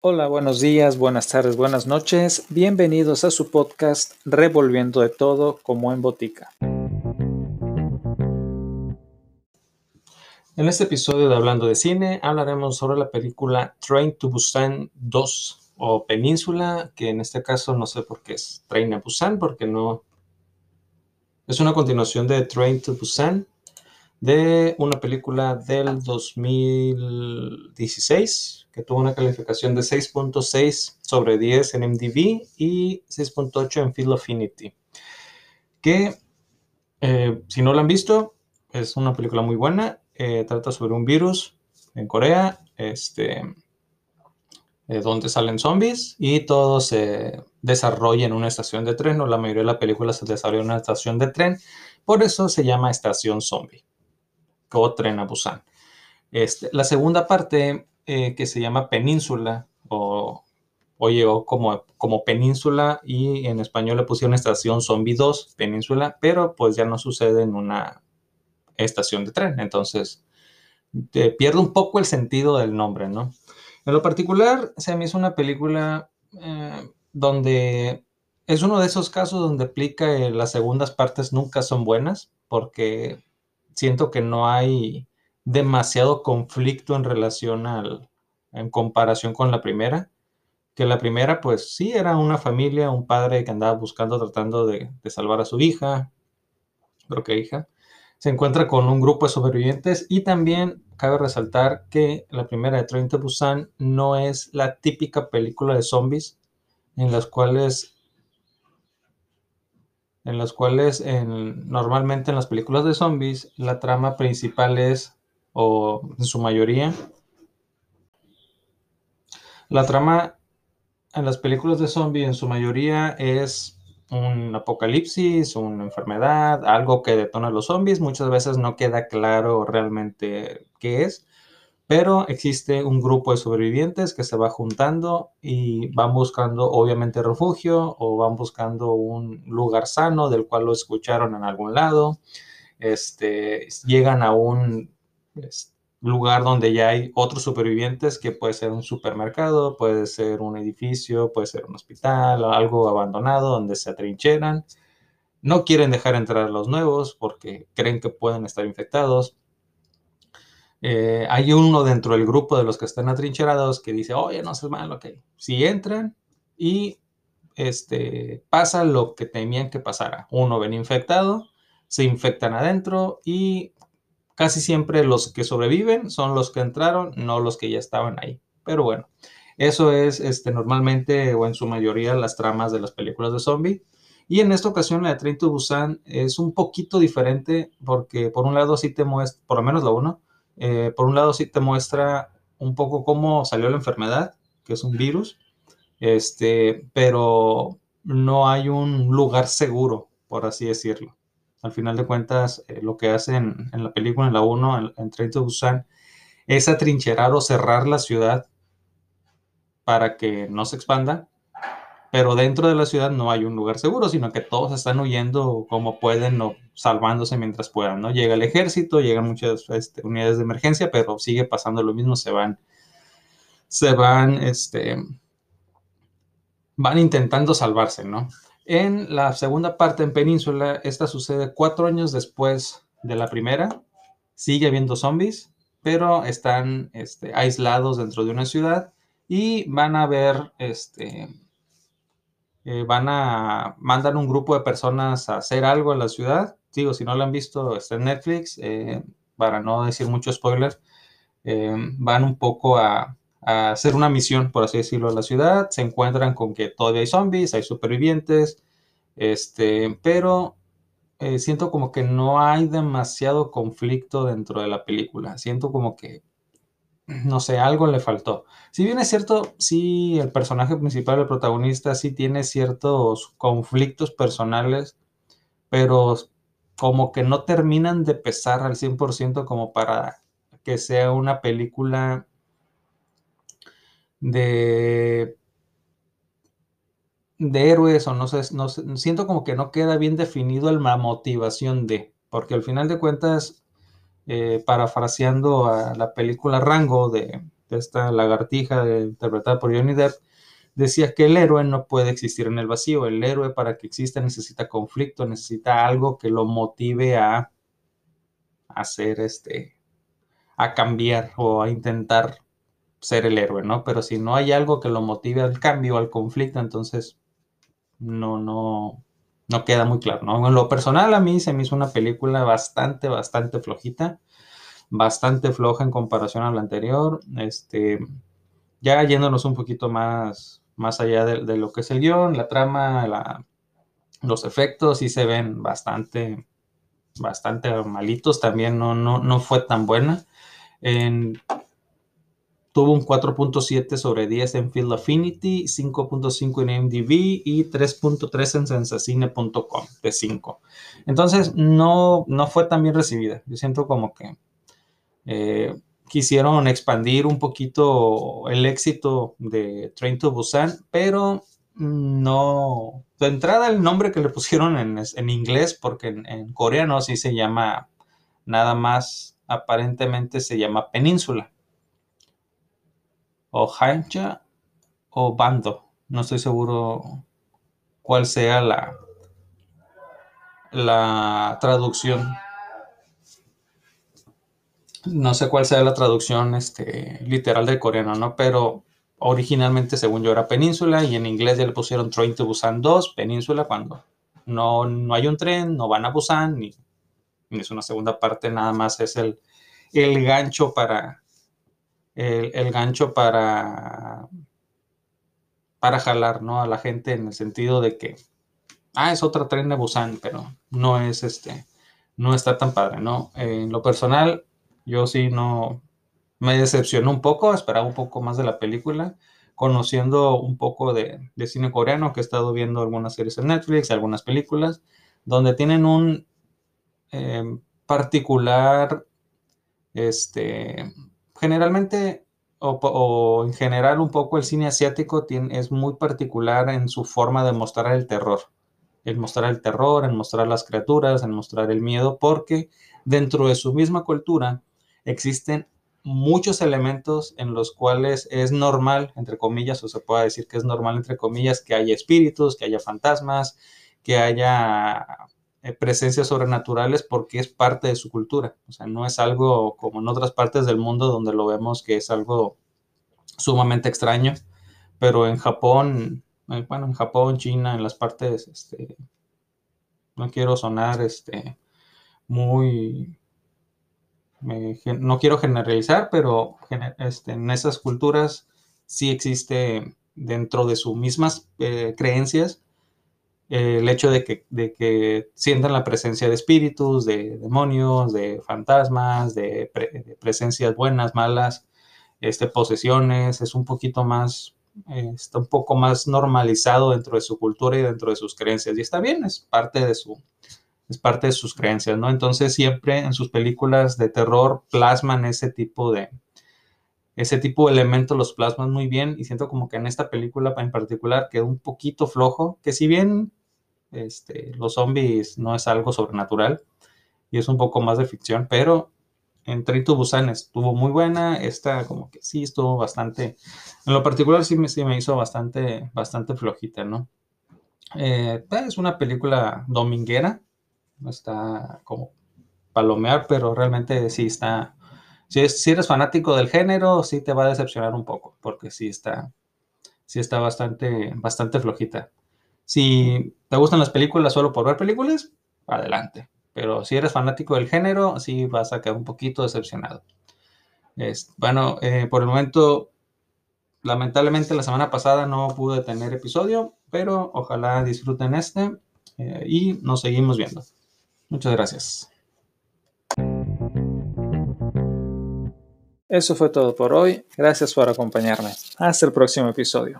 Hola, buenos días, buenas tardes, buenas noches. Bienvenidos a su podcast Revolviendo de todo como en botica. En este episodio de Hablando de Cine hablaremos sobre la película Train to Busan 2 o Península, que en este caso no sé por qué es Train a Busan, porque no... Es una continuación de Train to Busan, de una película del 2016 que tuvo una calificación de 6.6 sobre 10 en MDB y 6.8 en Field Affinity. Que, eh, si no la han visto, es una película muy buena. Eh, trata sobre un virus en Corea, este, eh, donde salen zombies y todo se desarrolla en una estación de tren, o la mayoría de la película se desarrolla en una estación de tren. Por eso se llama Estación Zombie o Tren a Busan. Este, la segunda parte, eh, que se llama Península, o, llegó como, como Península, y en español le pusieron Estación Zombie 2, Península, pero pues ya no sucede en una estación de tren, entonces pierde un poco el sentido del nombre, ¿no? En lo particular, se me hizo una película eh, donde es uno de esos casos donde aplica que las segundas partes nunca son buenas, porque siento que no hay demasiado conflicto en relación al, en comparación con la primera. Que la primera, pues sí, era una familia, un padre que andaba buscando, tratando de, salvar a su hija, creo que hija. Se encuentra con un grupo de sobrevivientes y también cabe resaltar que la primera de 30 Busan no es la típica película de zombies en las cuales en las cuales normalmente en las películas de zombies la trama principal es, o en su mayoría, la trama en las películas de zombies en su mayoría es un apocalipsis, una enfermedad, algo que detona a los zombies. Muchas veces no queda claro realmente qué es pero existe un grupo de sobrevivientes que se va juntando y van buscando obviamente refugio o van buscando un lugar sano del cual lo escucharon en algún lado. Este, llegan a un lugar donde ya hay otros supervivientes, que puede ser un supermercado, puede ser un edificio, puede ser un hospital, algo abandonado donde se atrincheran. No quieren dejar entrar a los nuevos porque creen que pueden estar infectados eh, hay uno dentro del grupo de los que están atrincherados que dice, oye, no seas malo, ok. Si entran y este, pasa lo que temían que pasara. Uno ven infectado, se infectan adentro y casi siempre los que sobreviven son los que entraron, no los que ya estaban ahí. Pero bueno, eso es este, normalmente o en su mayoría las tramas de las películas de zombie. Y en esta ocasión la de Train Busan es un poquito diferente porque por un lado sí te muestra, por lo menos la uno, eh, por un lado sí te muestra un poco cómo salió la enfermedad, que es un virus, este, pero no hay un lugar seguro, por así decirlo. Al final de cuentas, eh, lo que hacen en la película, en la 1, en, en Train to Busan, es atrincherar o cerrar la ciudad para que no se expanda pero dentro de la ciudad no hay un lugar seguro, sino que todos están huyendo como pueden o salvándose mientras puedan, ¿no? Llega el ejército, llegan muchas este, unidades de emergencia, pero sigue pasando lo mismo, se van, se van, este, van intentando salvarse, ¿no? En la segunda parte, en Península, esta sucede cuatro años después de la primera, sigue habiendo zombies, pero están este, aislados dentro de una ciudad y van a ver, este, eh, van a mandar un grupo de personas a hacer algo en la ciudad. Digo, si no lo han visto, está en Netflix. Eh, para no decir mucho spoiler, eh, van un poco a, hacer una misión, por así decirlo, a la ciudad. Se encuentran con que todavía hay zombies, hay supervivientes, este, pero siento como que no hay demasiado conflicto dentro de la película. Siento como que no sé, algo le faltó. Si bien es cierto, sí, el personaje principal, el protagonista, sí tiene ciertos conflictos personales, pero como que no terminan de pesar al 100% como para que sea una película de de héroes o no sé, no siento como que no queda bien definido la motivación de, porque al final de cuentas eh, parafraseando a la película Rango de, esta lagartija interpretada por Johnny Depp, decía que el héroe no puede existir en el vacío. El héroe para que exista necesita conflicto, necesita algo que lo motive a hacer este, a cambiar o a intentar ser el héroe, ¿no? Pero si no hay algo que lo motive al cambio, al conflicto, entonces no, no, no queda muy claro, ¿no? En lo personal a mí se me hizo una película bastante, bastante flojita, bastante floja en comparación a la anterior, este, ya yéndonos un poquito más, más allá de, lo que es el guion, la trama, los efectos sí se ven bastante, bastante malitos, también no, no, no fue tan buena. En, tuvo un 4.7 sobre 10 en Field Affinity, 5.5 en MDB y 3.3 en sensacine.com de 5. Entonces no, no fue tan bien recibida. Yo siento como que eh, quisieron expandir un poquito el éxito de Train to Busan, pero no. De entrada, el nombre que le pusieron en, inglés, porque en, coreano sí se llama nada más, aparentemente se llama Península. O Hancha o Bando. No estoy seguro cuál sea la, la traducción no sé cuál sea la traducción este, literal de coreano, ¿no? Pero originalmente, según yo, era península y en inglés ya le pusieron Train to Busan 2, península, cuando no, no hay un tren, no van a Busan, ni, es una segunda parte, nada más es el, el gancho para, el, gancho para, para jalar, ¿no? A la gente en el sentido de que, ah, es otro tren de Busan, pero no es este, no está tan padre, ¿no? en lo personal, yo sí no me decepcionó un poco, esperaba un poco más de la película, conociendo un poco de, cine coreano, que he estado viendo algunas series en Netflix, algunas películas, donde tienen un eh, particular, este, generalmente, o, en general un poco el cine asiático tiene, es muy particular en su forma de mostrar el terror. El mostrar el terror, en mostrar las criaturas, en mostrar el miedo, porque dentro de su misma cultura existen muchos elementos en los cuales es normal, entre comillas, o se puede decir que es normal, entre comillas, que haya espíritus, que haya fantasmas, que haya presencias sobrenaturales porque es parte de su cultura. O sea, no es algo como en otras partes del mundo donde lo vemos que es algo sumamente extraño, pero en Japón, eh, bueno, en Japón, China, en las partes, este, no quiero sonar, este, muy no quiero generalizar, pero este, en esas culturas sí existe dentro de sus mismas eh, creencias el hecho de que, de que, sientan la presencia de espíritus, de demonios, de fantasmas, de, presencias buenas, malas, este, posesiones, es un poquito más, está un poco más normalizado dentro de su cultura y dentro de sus creencias. Y está bien, es parte de su, es parte de sus creencias, ¿no? Entonces siempre en sus películas de terror plasman ese tipo de, ese tipo de elementos los plasman muy bien y siento como que en esta película en particular quedó un poquito flojo, que si bien este, los zombies no es algo sobrenatural y es un poco más de ficción, pero en Trito Busan estuvo muy buena, esta como que sí estuvo bastante, en lo particular sí me, sí me hizo bastante, bastante flojita, ¿no? Eh, es una película dominguera, está como palomear, pero realmente sí está, si, si eres fanático del género, sí te va a decepcionar un poco, porque sí está, sí está bastante, bastante flojita. Si te gustan las películas solo por ver películas, adelante. Pero si eres fanático del género, sí vas a quedar un poquito decepcionado. Bueno, eh, por el momento, lamentablemente la semana pasada no pude tener episodio, pero ojalá disfruten este eh, y nos seguimos viendo. Muchas gracias. Eso fue todo por hoy. Gracias por acompañarme. Hasta el próximo episodio.